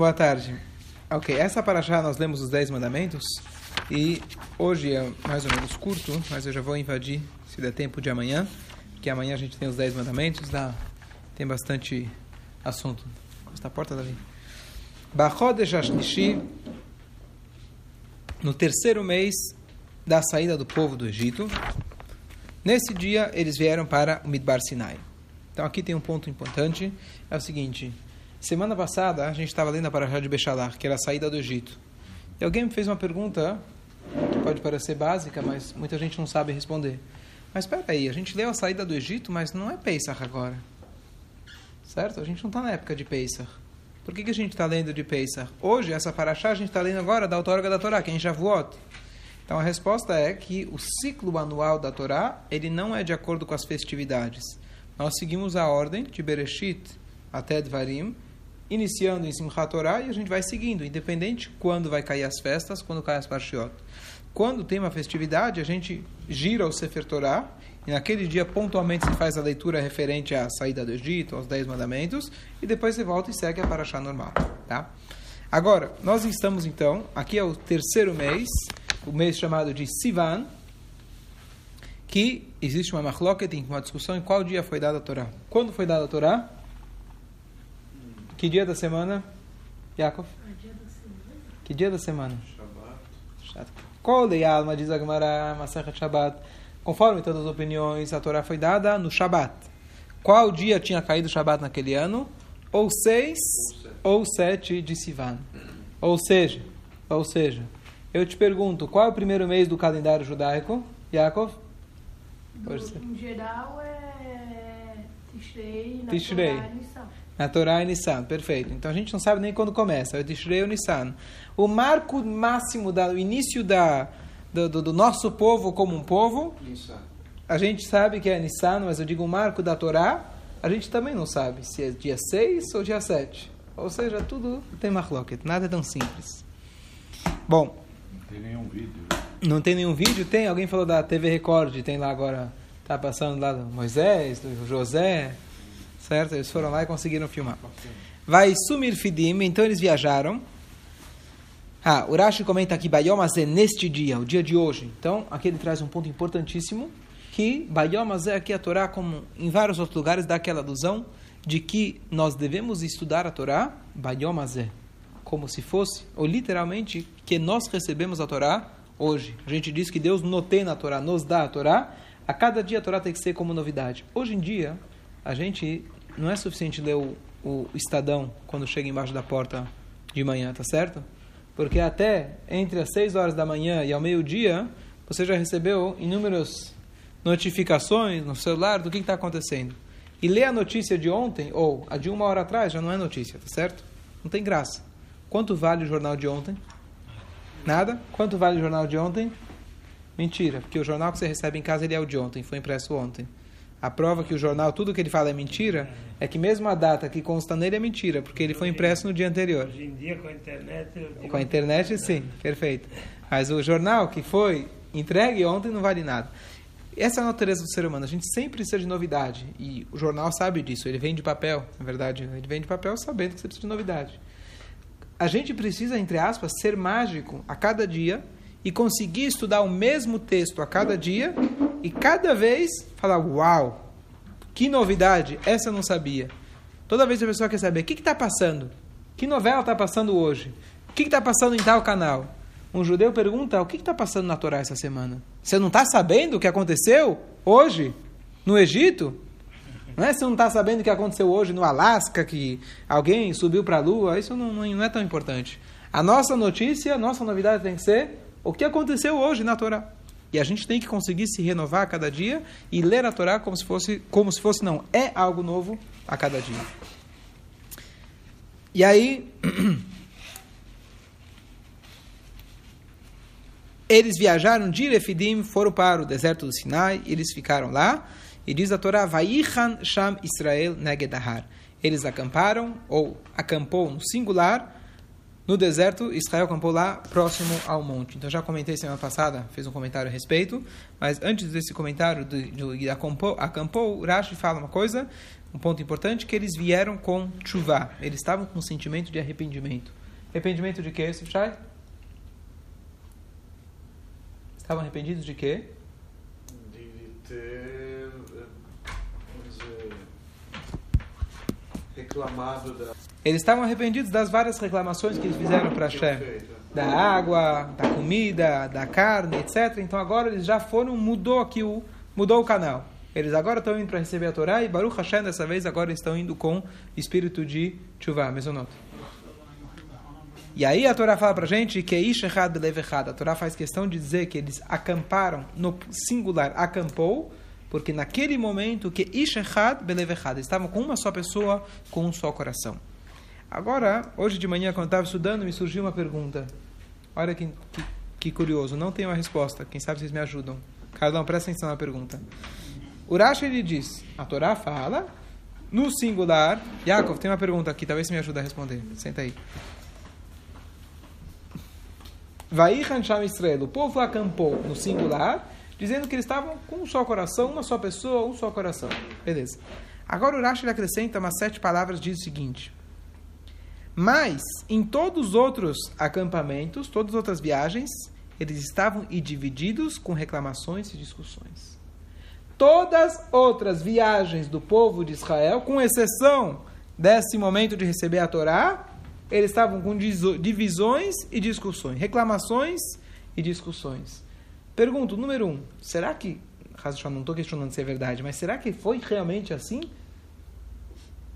Boa tarde. Ok, essa para já nós lemos os 10 mandamentos e hoje é mais ou menos curto, mas eu já vou invadir, se der tempo, de amanhã, que amanhã a gente tem os 10 mandamentos, dá, tem bastante assunto. Está a porta, Davi. Bachodesh Ashlishi, no terceiro mês da saída do povo do Egito, nesse dia eles vieram para o Midbar Sinai. Então aqui tem um ponto importante, é o seguinte... Semana passada a gente estava lendo a Parashá de Bechalar, que era a saída do Egito. E alguém me fez uma pergunta que pode parecer básica, mas muita gente não sabe responder. Mas espera aí, a gente leu a saída do Egito, mas não é Pesach agora. Certo? A gente não está na época de Pesach. Por que, que a gente está lendo de Pesach? Hoje, essa Parashá, a gente está lendo agora da Autóriga da Torá, que é em Shavuot. Então a resposta é que o ciclo anual da Torá, ele não é de acordo com as festividades. Nós seguimos a ordem de Bereshit até Dvarim, iniciando em Simchat Torah e a gente vai seguindo, independente quando vai cair as festas, quando cai as Parshiot. Quando tem uma festividade, a gente gira o Sefer Torah e naquele dia pontualmente se faz a leitura referente à saída do Egito, aos Dez Mandamentos, e depois você volta e segue a Parashá normal. Tá? Agora, nós estamos então, aqui é o terceiro mês, o mês chamado de Sivan, que existe uma machloket, uma discussão em qual dia foi dada a Torá. Quando foi dada a Torá? Que dia da semana? Yaakov? Que dia da semana? Shabbat. Qual a alma, diz Agmará, Masachat Shabbat? Conforme todas as opiniões, a Torá foi dada no Shabbat. Qual dia tinha caído o Shabbat naquele ano? Ou seis ou sete de Sivan. Ou seja, ou seja, eu te pergunto, qual é o primeiro mês do calendário judaico? Yaakov? Em geral é Tishrei, Tishrei. É Nissan. Na Torá é Nissan, perfeito. Então a gente não sabe nem quando começa, é o Tishrei ou Nissan. O marco máximo, da, o início da, do, do, do nosso povo como um povo, a gente sabe que é Nissan, mas eu digo o marco da Torá, a gente também não sabe se é dia 6 ou dia 7. Ou seja, tudo tem marloquet, nada é tão simples. Bom, Não tem nenhum vídeo. não tem nenhum vídeo? Tem? Alguém falou da TV Record, tem lá agora, tá passando lá do Moisés, do José, certo? Eles foram lá e conseguiram filmar. Vai sumir Fidim, então eles viajaram. Ah, Urashi comenta aqui, Bayomazé, neste dia, o dia de hoje. Então, aqui ele traz um ponto importantíssimo, que Bayomazé, aqui a Torá, como em vários outros lugares, dá aquela alusão de que nós devemos estudar a Torá, Bayomazé, como se fosse, ou literalmente, que nós recebemos a Torá hoje. A gente diz que Deus notei na Torá, nos dá a Torá, a cada dia a Torá tem que ser como novidade. Hoje em dia, a gente não é suficiente ler o, o Estadão quando chega embaixo da porta de manhã, tá certo? Porque até entre as 6 horas da manhã e ao meio-dia, você já recebeu inúmeras notificações no celular do que está acontecendo. E ler a notícia de ontem, ou a de uma hora atrás, já não é notícia, tá certo? Não tem graça. Quanto vale o jornal de ontem? Nada? Quanto vale o jornal de ontem? Mentira, porque o jornal que você recebe em casa ele é o de ontem, foi impresso ontem. A prova que o jornal, tudo que ele fala é mentira, é que mesmo a data que consta nele é mentira, porque ele foi impresso no dia anterior. Hoje em dia, com a internet... Com a internet, sim, perfeito. Mas o jornal que foi entregue ontem não vale nada. Essa é a natureza do ser humano. A gente sempre precisa de novidade. E o jornal sabe disso. Ele vem de papel, na verdade. Ele vem de papel sabendo que você precisa de novidade. A gente precisa, entre aspas, ser mágico a cada dia e conseguir estudar o mesmo texto a cada dia e cada vez falar: Uau, que novidade! Essa eu não sabia. Toda vez a pessoa quer saber o que está passando, que novela está passando hoje, o que está passando em tal canal. Um judeu pergunta: o que está passando na Torá essa semana? Você não está sabendo o que aconteceu hoje no Egito? Não é? Você não está sabendo o que aconteceu hoje no Alasca, que alguém subiu para a Lua? Isso não, não, é tão importante. A nossa notícia, a nossa novidade tem que ser o que aconteceu hoje na Torá. E a gente tem que conseguir se renovar a cada dia e ler a Torá como se fosse, como se fosse não, é algo novo a cada dia. E aí, eles viajaram de Refidim, foram para o deserto do Sinai, eles ficaram lá, e diz a Torá, Vaichan Sham Israel Negedahar. Eles acamparam, ou acampou no singular, no deserto, Israel acampou lá próximo ao monte. Então já comentei semana passada, fez um comentário a respeito, mas antes desse comentário de, de, de acampou, acampou, Rashi fala uma coisa, um ponto importante, que eles vieram com chuva. Eles estavam com um sentimento de arrependimento. Arrependimento de quê, Sifshai? Estavam arrependidos de quê? De ter vamos dizer, reclamado da. Eles estavam arrependidos das várias reclamações que eles fizeram para Hashem. Da água, da comida, da carne, etc. Então agora eles já foram, mudou aqui o, mudou o canal. Eles agora estão indo para receber a Torá e Baruch Hashem dessa vez agora estão indo com espírito de chuva, mesonot. E aí a Torá fala para gente que é ish echad. A Torá faz questão de dizer que eles acamparam no singular, acampou, porque naquele momento que ish echad belev echad. Eles estavam com uma só pessoa, com um só coração. Agora, hoje de manhã, quando estava estudando, me surgiu uma pergunta. Olha que, que, que, curioso, não tenho uma resposta. Quem sabe vocês me ajudam. Carlão, presta atenção na pergunta. Urash ele diz, a Torá fala, no singular. Yaakov, tem uma pergunta aqui, talvez você me ajude a responder. Senta aí. Vaichan Sham Israel, o povo acampou no singular, dizendo que eles estavam com um só coração, uma só pessoa, um só coração. Beleza. Agora o Rashi acrescenta umas sete palavras, diz o seguinte. Mas, em todos os outros acampamentos, todas as outras viagens, eles estavam e divididos com reclamações e discussões. Todas outras viagens do povo de Israel, com exceção desse momento de receber a Torá, eles estavam com divisões e discussões, reclamações e discussões. Pergunto, número um, será que, não estou questionando se é verdade, mas será que foi realmente assim?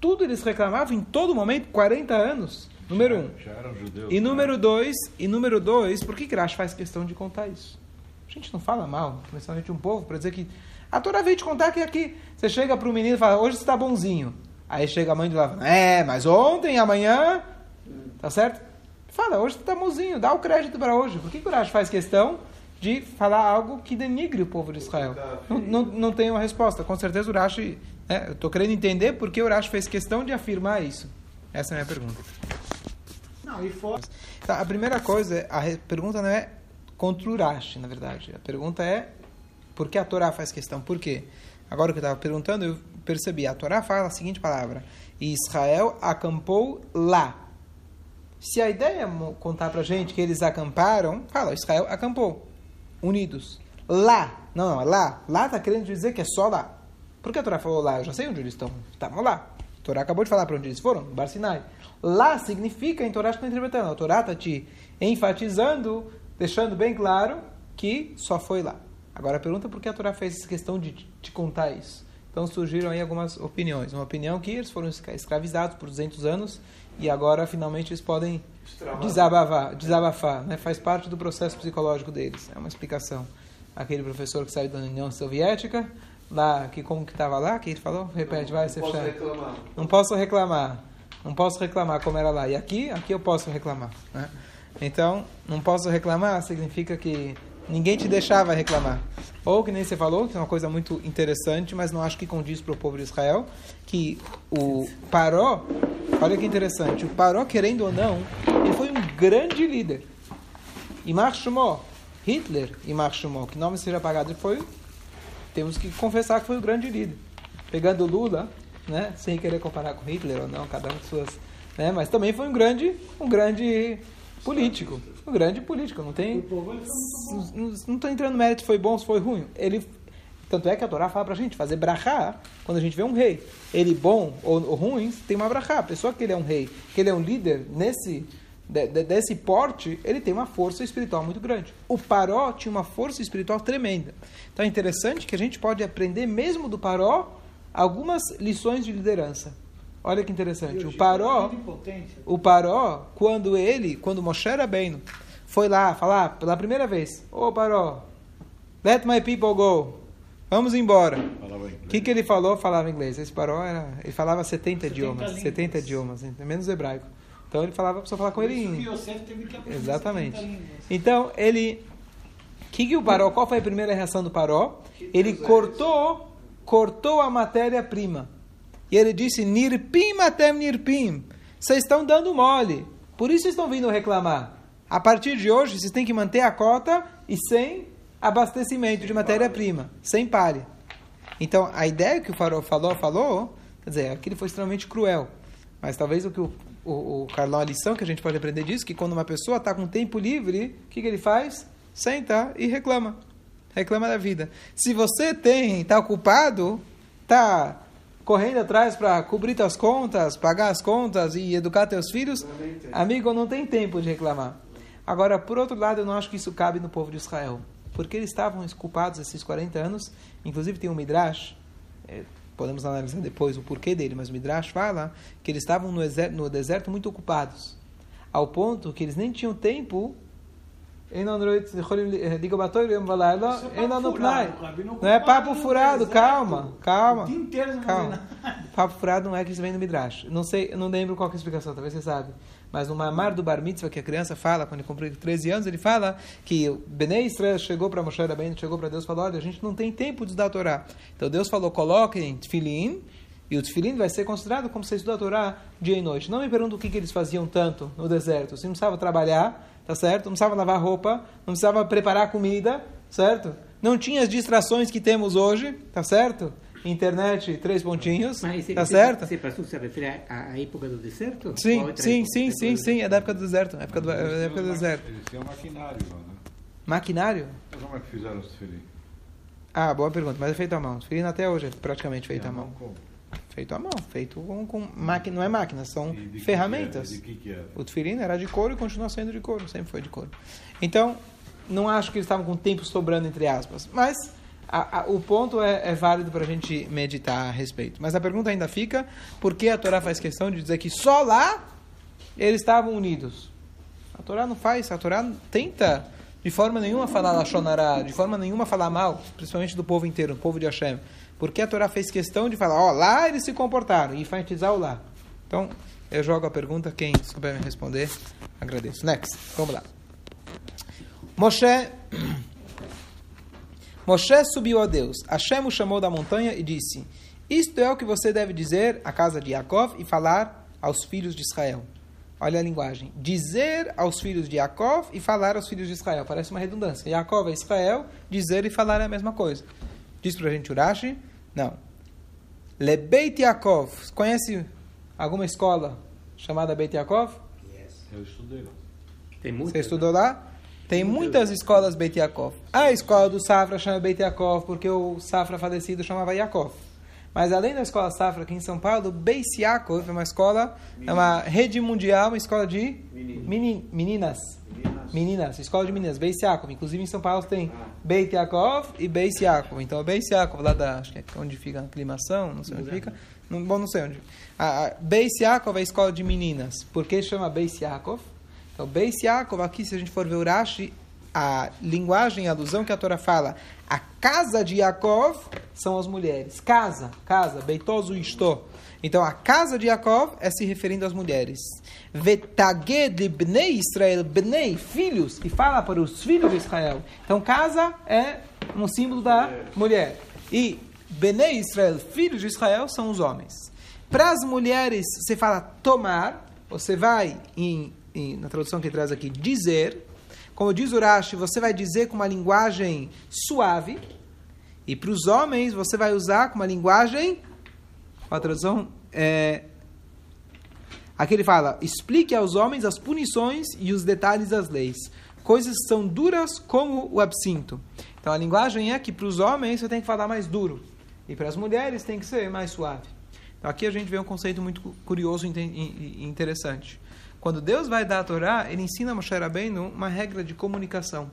Tudo eles reclamavam em todo momento, 40 anos. Número um. Já eram judeus. E número dois, e número dois, por que Grash faz questão de contar isso? A gente não fala mal, principalmente um povo, para dizer que a Torá veio te contar que aqui você chega para o menino e fala, hoje você está bonzinho. Aí chega a mãe de lá, é, mas ontem, amanhã, tá certo? Fala, hoje você está bonzinho, dá o crédito para hoje. Por que Grash faz questão de falar algo que denigre o povo de Israel? Não, não, não tem uma resposta. Com certeza o Rashi, né, eu estou querendo entender por que o Rashi fez questão de afirmar isso. Essa é a minha pergunta. Não, e for... Então, a primeira coisa, a pergunta não é contra o Rashi, na verdade. A pergunta é por que a Torá faz questão? Por quê? Agora que eu estava perguntando, eu percebi. A Torá fala a seguinte palavra: Israel acampou lá. Se a ideia é contar para gente que eles acamparam, fala, Israel acampou, unidos. Lá, não, não, lá. Lá está querendo dizer que é só lá. Por que a Torá falou lá? Eu já sei onde eles estão. Estavam lá. A Torá acabou de falar para onde eles foram, Bar Sinai. Lá significa, em Torá está interpretando, a Torá está te enfatizando, deixando bem claro que só foi lá. Agora a pergunta é por que a Torá fez essa questão de te contar isso. Então surgiram aí algumas opiniões. Uma opinião que eles foram escravizados por 200 anos e agora finalmente eles podem desabafar, desabafar né? faz parte do processo psicológico deles. É uma explicação. Aquele professor que saiu da União Soviética, lá, que como que estava lá, que ele falou? Repete, não, vai, você posso reclamar. Não posso reclamar. Não posso reclamar como era lá. E aqui, aqui eu posso reclamar. Né? Então, não posso reclamar significa que ninguém te deixava reclamar. Ou que nem você falou, que é uma coisa muito interessante, mas não acho que condiz para o povo de Israel, que o Paró, olha que interessante, o Paró, querendo ou não, grande líder. E Shmuel, Hitler e Shmuel, que nome seja apagado, foi, temos que confessar que foi o grande líder. Pegando Lula, né, sem querer comparar com Hitler ou não, cada um de suas, né, mas também foi um grande, um grande político, um grande político, não tem, não estou entrando no mérito se foi bom, se foi ruim, ele, tanto é que a Torá fala pra gente fazer brachá quando a gente vê um rei, ele bom ou, ou ruim, tem uma brachá, a pessoa que ele é um rei, que ele é um líder nesse de, de, desse porte, ele tem uma força espiritual muito grande. O Paró tinha uma força espiritual tremenda. Então é interessante que a gente pode aprender mesmo do Paró algumas lições de liderança. Olha que interessante. O Paró, o Paró, quando ele, quando Moshe Rabbeinu foi lá falar pela primeira vez, ô oh, Paró, let my people go, vamos embora. O que, que ele falou? Falava inglês. Esse Paró era, ele falava 70, 70 idiomas, línguas. 70 idiomas, menos hebraico. Então ele falava, para falar com ele em... Exatamente. Então ele, que que o Paró? Qual foi a primeira reação do Paró? Ele cortou cortou a matéria-prima. E ele disse: Nirpim atem nirpim. Vocês estão dando mole. Por isso estão vindo reclamar. A partir de hoje, vocês têm que manter a cota e sem abastecimento de matéria-prima, sem palha. Então, a ideia que o farol falou, falou, quer dizer, aquilo foi extremamente cruel. Mas talvez o que o, o, o Carlão, a lição que a gente pode aprender disso, que quando uma pessoa está com tempo livre, o que, que ele faz? Senta e reclama. Reclama da vida. Se você tem, está ocupado, está correndo atrás para cobrir suas contas, pagar as contas e educar teus filhos, amigo, não tem tempo de reclamar. Agora, por outro lado, eu não acho que isso cabe no povo de Israel. Porque eles estavam culpados esses 40 anos. Inclusive tem um Midrash, é, podemos analisar depois o porquê dele, mas o Midrash fala que eles estavam no, no deserto muito ocupados. Ao ponto que eles nem tinham tempo não é papo furado, calma, calma. calma. Papo furado não é que isso vem no Midrash. Não sei, não lembro qual é a explicação, talvez você sabe. Mas no Mamar do Bar Mitzvah, que a criança fala, quando ele cumpriu 13 anos, ele fala que Benei Israel chegou para Moshe Rabbeinu, chegou para Deus e falou, olha, a gente não tem tempo de estudar a Torá. Então Deus falou, coloquem tefilin, e o tefilin vai ser considerado como você estuda a Torá dia e noite. Não me pergunto o que, que eles faziam tanto no deserto. Você não precisava trabalhar, tá certo? Não precisava lavar roupa, não precisava preparar comida, certo? Não tinha as distrações que temos hoje, tá certo? Internet, três pontinhos, Mas tá certo? Você passou se refere à época do deserto? Sim, sim, sim, sim, sim, é da época do deserto, época do, é época do deserto. Eles tinham maquinário lá, né? Maquinário? Mas como é que fizeram os tefilim? Ah, boa pergunta, mas é feito à mão. Tefilim até hoje é praticamente feito à mão. Como? Feito à mão, feito com, com máquina, não é máquina, são ferramentas. que era? De que que era? O tefilin era de couro e continua sendo de couro, sempre foi de couro. Então, não acho que eles estavam com tempo sobrando, entre aspas. Mas a- a- o ponto é, é válido para a gente meditar a respeito. Mas a pergunta ainda fica, por que a Torá faz questão de dizer que só lá eles estavam unidos? A Torá não faz, a Torá tenta de forma nenhuma falar Lachonará, de forma nenhuma falar mal, principalmente do povo inteiro, do povo de Hashem. Porque a Torá fez questão de falar, ó, lá eles se comportaram, e enfatizar o lá. Então, eu jogo a pergunta, quem souber me responder, agradeço. Next, vamos lá. Moshe, Moshe subiu a Deus. Hashem o chamou da montanha e disse: Isto é o que você deve dizer à casa de Yaakov e falar aos filhos de Israel. Olha a linguagem. Dizer aos filhos de Yaakov e falar aos filhos de Israel. Parece uma redundância. Yaakov é Israel, dizer e falar é a mesma coisa. Diz pra gente Urashi? Não. Lebeit Yaakov. Conhece alguma escola chamada Beit Yaakov? Eu estudei lá. Tem muitas, Você estudou lá? Tem muitas escolas Beit Yaakov. A escola do Safra chama Beit Yaakov porque o Safra falecido chamava Yaakov. Mas além da escola Safra aqui em São Paulo, Beis Yaakov é uma escola, é uma rede mundial, uma escola de meni- meninas. Meninas, escola de meninas, Beis Yaakov. Inclusive em São Paulo tem Beit Yaakov e Beis Yaakov. Então, o Beis Yaakov, lá da, acho que é onde fica a aclimação, não sei onde fica. Não, bom, não sei onde. A, a Beis Yaakov é a escola de meninas. Por que chama Beis Yaakov? Então, Beis Yaakov, aqui, se a gente for ver Urashi, a linguagem, a alusão que a Torá fala, a casa de Yaakov são as mulheres. Casa, casa, beitoso isto. Então, a casa de Yaakov é se referindo às mulheres. Vetaged Bnei Israel, Bnei, filhos, e fala para os filhos de Israel. Então, casa é um símbolo da mulher. E Bnei Israel, filhos de Israel, são os homens. Para as mulheres, você fala tomar, você vai, em- na tradução que traz aqui, dizer. Como diz Urashi, você vai dizer com uma linguagem suave. E para os homens, você vai usar com uma linguagem. A tradução? É, aqui ele fala: explique aos homens as punições e os detalhes das leis. Coisas são duras como o absinto. Então a linguagem é que para os homens você tem que falar mais duro. E para as mulheres tem que ser mais suave. Então aqui a gente vê um conceito muito cu- curioso e interessante. Quando Deus vai dar a Torá, ele ensina a Moshe Rabbeinu uma regra de comunicação.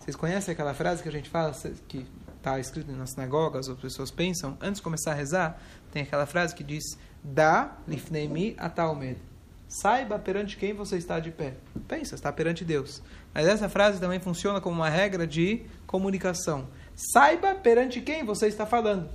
Vocês conhecem aquela frase que a gente fala, que está escrito nas sinagogas, as pessoas pensam, antes de começar a rezar, tem aquela frase que diz, Da lifneimi atalmed. Saiba perante quem você está de pé. Pensa, está perante Deus. Mas essa frase também funciona como uma regra de comunicação. Saiba perante quem você está falando.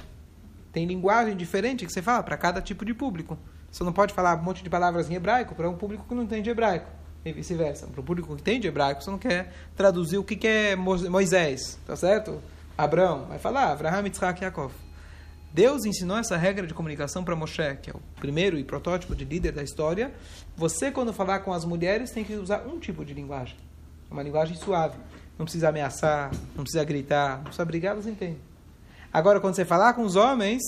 Tem linguagem diferente que você fala para cada tipo de público. Você não pode falar um monte de palavras em hebraico para um público que não entende hebraico. E vice-versa. Para o público que entende hebraico, você não quer traduzir o que é Mo- Moisés, tá certo? Abraão. Vai falar Abraham, Yitzhak, Yaakov. Deus ensinou essa regra de comunicação para Moshe, que é o primeiro e protótipo de líder da história. Você, quando falar com as mulheres, tem que usar um tipo de linguagem. Uma linguagem suave. Não precisa ameaçar, não precisa gritar, não precisa brigar, elas entendem. Agora, quando você falar com os homens,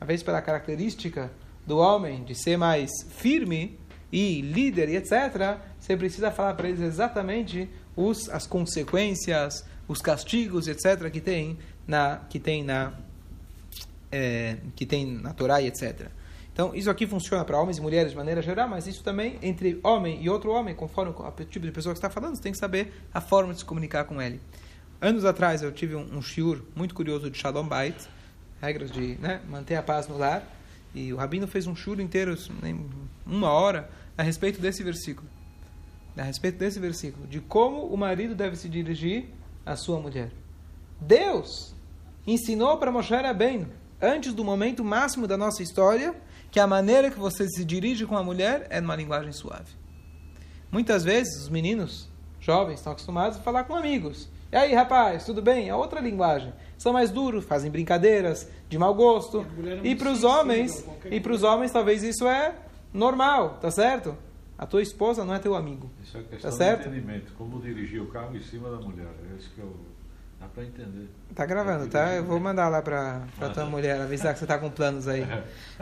às vezes pela característica do homem de ser mais firme e líder e etc., você precisa falar para eles exatamente os, as consequências, os castigos, etc., que tem na, que tem na, é, que tem na Torá e etc. Então, isso aqui funciona para homens e mulheres de maneira geral, mas isso também entre homem e outro homem, conforme o tipo de pessoa que está falando, você tem que saber a forma de se comunicar com ele. Anos atrás eu tive um, um shiur muito curioso de Shalom Bait, regras de né, manter a paz no lar, e o Rabino fez um shiur inteiro, uma hora, a respeito desse versículo. A respeito desse versículo, de como o marido deve se dirigir à sua mulher. Deus ensinou para Moshe Rabbeinu, antes do momento máximo da nossa história, que a maneira que você se dirige com a mulher é numa linguagem suave. Muitas vezes os meninos jovens estão acostumados a falar com amigos. E aí, rapaz, tudo bem? É outra linguagem. São mais duros, fazem brincadeiras de mau gosto. É e para os homens, e para os homens talvez isso é normal, tá certo? A tua esposa não é teu amigo. Isso é questão tá certo? de entendimento. Como dirigir o carro em cima da mulher. É isso que eu Dá para entender. Tá gravando, tá? Eu vou mandar lá para para tua mulher avisar que você tá com planos aí.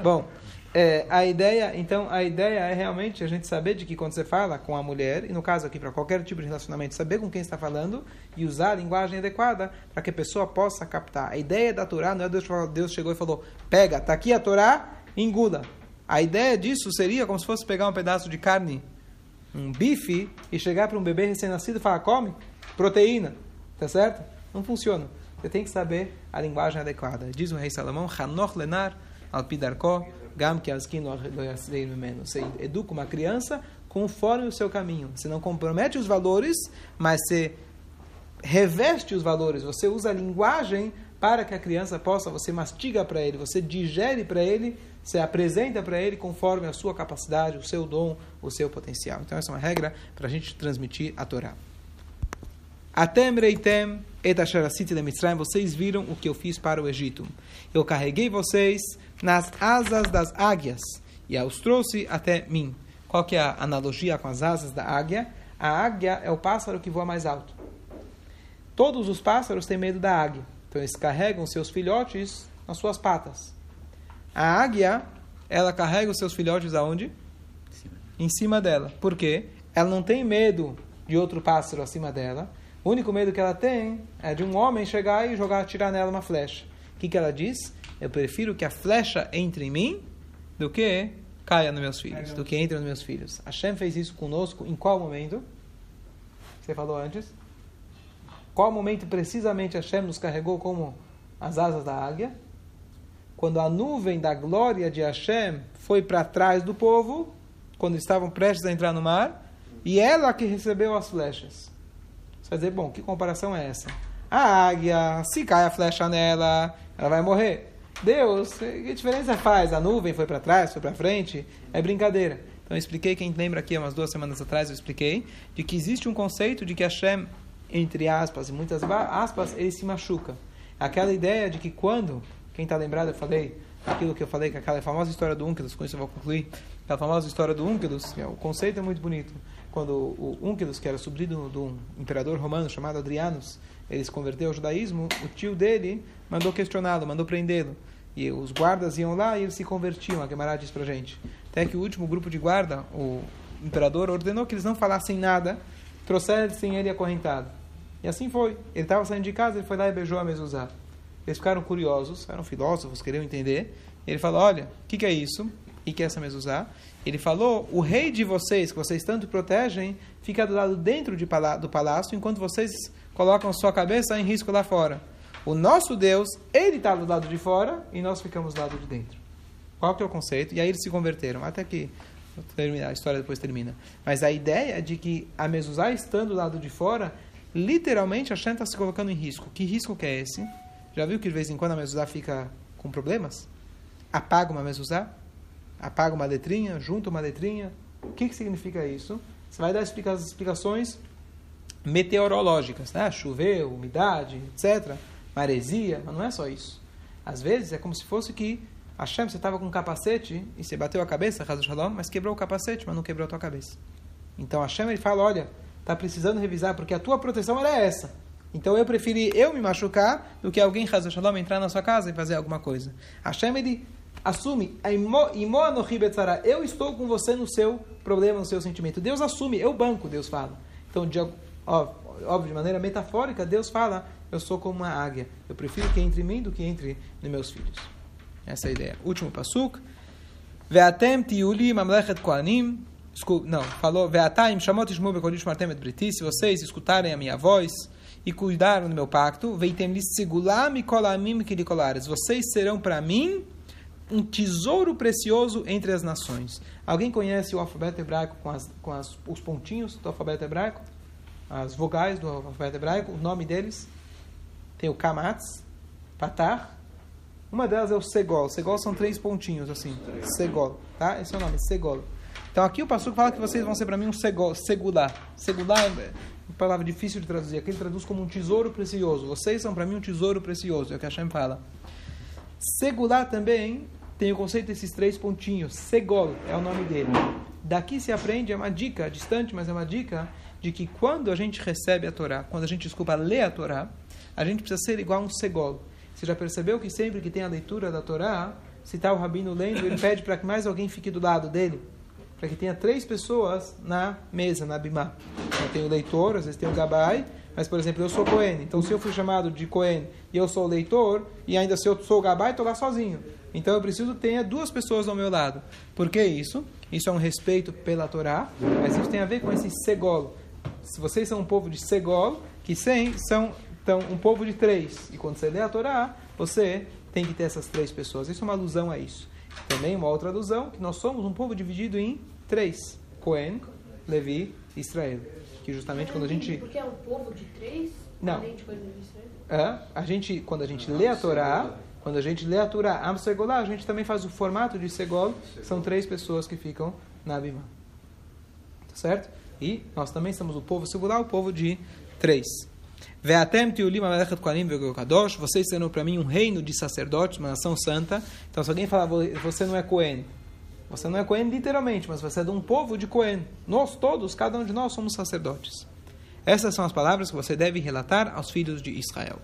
Bom, é, a ideia, então, a ideia é realmente a gente saber de que quando você fala com a mulher, e no caso aqui para qualquer tipo de relacionamento, saber com quem está falando e usar a linguagem adequada para que a pessoa possa captar. A ideia da Torá não é Deus, Deus chegou e falou: pega, tá aqui a Torá, engula. A ideia disso seria como se fosse pegar um pedaço de carne, um bife, e chegar para um bebê recém-nascido e falar: come, proteína, tá certo? Não funciona. Você tem que saber a linguagem adequada. Diz o rei Salomão: Hanoch lenar alpidarko gam que Você educa uma criança conforme o seu caminho. Você não compromete os valores, mas você reveste os valores. Você usa a linguagem para que a criança possa, você mastiga para ele, você digere para ele, você apresenta para ele conforme a sua capacidade, o seu dom, o seu potencial. Então essa é uma regra para a gente transmitir a Torá. Atem reitem vocês viram o que eu fiz para o Egito. Eu carreguei vocês nas asas das águias e os trouxe até mim. Qual que é a analogia com as asas da águia? A águia é o pássaro que voa mais alto. Todos os pássaros têm medo da águia. Então eles carregam seus filhotes nas suas patas. A águia, ela carrega os seus filhotes aonde? Em cima dela. Por quê? Ela não tem medo de outro pássaro acima dela o único medo que ela tem é de um homem chegar e jogar, tirar nela uma flecha. O que, que ela diz? Eu prefiro que a flecha entre em mim do que caia nos meus filhos, do que entre nos meus filhos. Hashem fez isso conosco em qual momento? Você falou antes? Qual momento precisamente Hashem nos carregou como as asas da águia? Quando a nuvem da glória de Hashem foi para trás do povo, quando estavam prestes a entrar no mar, e ela que recebeu as flechas. Você vai dizer, bom, que comparação é essa? A águia, se cai a flecha nela, ela vai morrer. Deus, que diferença faz? A nuvem foi para trás, foi para frente? É brincadeira. Então eu expliquei, quem lembra aqui, umas duas semanas atrás eu expliquei, de que existe um conceito de que Hashem, entre aspas e muitas aspas, ele se machuca. Aquela ideia de que quando, quem está lembrado, eu falei, aquilo que eu falei, que aquela famosa história do Unkelos, com isso eu vou concluir, aquela famosa história do Unkelos, que é, o conceito é muito bonito quando o Unkelus, que era sobrinho de um imperador romano chamado Adrianus, ele se converteu ao judaísmo, o tio dele mandou questioná-lo, mandou prendê-lo. E os guardas iam lá e eles se convertiam, a Gemara diz pra gente. Até que o último grupo de guarda, o imperador, ordenou que eles não falassem nada, trouxessem ele acorrentado. E assim foi. Ele estava saindo de casa, ele foi lá e beijou a Mezuzá. Eles ficaram curiosos, eram filósofos, queriam entender. Ele falou, olha, o que, que é isso? E que é essa Mezuzá? Ele falou: o rei de vocês, que vocês tanto protegem, fica do lado dentro de do palácio, enquanto vocês colocam sua cabeça em risco lá fora. O nosso Deus, ele está do lado de fora e nós ficamos do lado de dentro. Qual que é o conceito? E aí eles se converteram. Até que a história depois termina. Mas a ideia é de que a Mezuzá estando do lado de fora, literalmente a Shem está se colocando em risco. Que risco que é esse? Já viu que de vez em quando a Mezuzá fica com problemas? Apaga uma Mezuzá? Apaga uma letrinha, junta uma letrinha. O que, que significa isso? Você vai dar explica explicações meteorológicas, né? chover, umidade, etc., maresia, mas não é só isso. Às vezes é como se fosse que Hashem, você estava com um capacete e você bateu a cabeça, Shalom, mas quebrou o capacete, mas não quebrou a tua cabeça. Então Hashem ele fala, olha, está precisando revisar, porque a tua proteção era essa. Então eu preferi eu me machucar do que alguém, Shalom, entrar na sua casa e fazer alguma coisa. Hashem ele assume, eu estou com você no seu problema, no seu sentimento. Deus assume, eu banco, Deus fala. Então, de, óbvio, de maneira metafórica, Deus fala, eu sou como uma águia. Eu prefiro que entre em mim do que entre nos meus filhos. Essa é a ideia. Último pasuk. Ve'atem tiuli mamlechet koanim. Não, falou, Ve'ataim shamot ishmu bekodish martem et briti. Se vocês escutarem a minha voz e cuidaram do meu pacto, veitem segular mikolamim kirikolares. Vocês serão para mim um tesouro precioso entre as nações. Alguém conhece o alfabeto hebraico com, as, com as, os pontinhos do alfabeto hebraico? As vogais do alfabeto hebraico, o nome deles? Tem o kamatz, patar. Uma delas é o segol. Segol são três pontinhos, assim. Segol, tá? Esse é o nome, segol. Então aqui o pastor fala que vocês vão ser para mim um segol, segular. Segular é uma palavra difícil de traduzir. Aqui ele traduz como um tesouro precioso. Vocês são para mim um tesouro precioso, é o que a Hashem fala. Segular também tem o conceito desses três pontinhos. Segol é o nome dele. Daqui se aprende, é uma dica, distante, mas é uma dica, de que quando a gente recebe a Torá, quando a gente, desculpa, lê a Torá, a gente precisa ser igual a um segol. Você já percebeu que sempre que tem a leitura da Torá, se está o rabino lendo, ele pede para que mais alguém fique do lado dele? Para que tenha três pessoas na mesa, na bimá. Então, tem o leitor, às vezes tem o gabai, mas, por exemplo, eu sou Cohen. Então, se eu fui chamado de Cohen e eu sou o leitor, e ainda se eu sou o Gabai, estou lá sozinho. Então, eu preciso ter duas pessoas ao meu lado. Por que isso? Isso é um respeito pela Torá, mas isso tem a ver com esse segolo. Se vocês são um povo de segolo, que sem, são então, um povo de três. E quando você lê a Torá, você tem que ter essas três pessoas. Isso é uma alusão a isso. Também uma outra alusão, que nós somos um povo dividido em três. Cohen, Levi e Israel que justamente quando a gente. Porque é um povo de três? Não. É, a gente, quando a gente lê a Torá, quando a gente lê a Torá Am Segolá, a gente também faz o formato de Segol, são três pessoas que ficam na Abimá. Tá certo? E nós também somos o povo Segolá, o povo de três. Vocês serão para mim um reino de sacerdotes, uma nação santa. Então, se alguém falar, você não é Cohen, você não é Cohen literalmente, mas você é de um povo de Cohen. Nós todos, cada um de nós, somos sacerdotes. Essas são as palavras que você deve relatar aos filhos de Israel.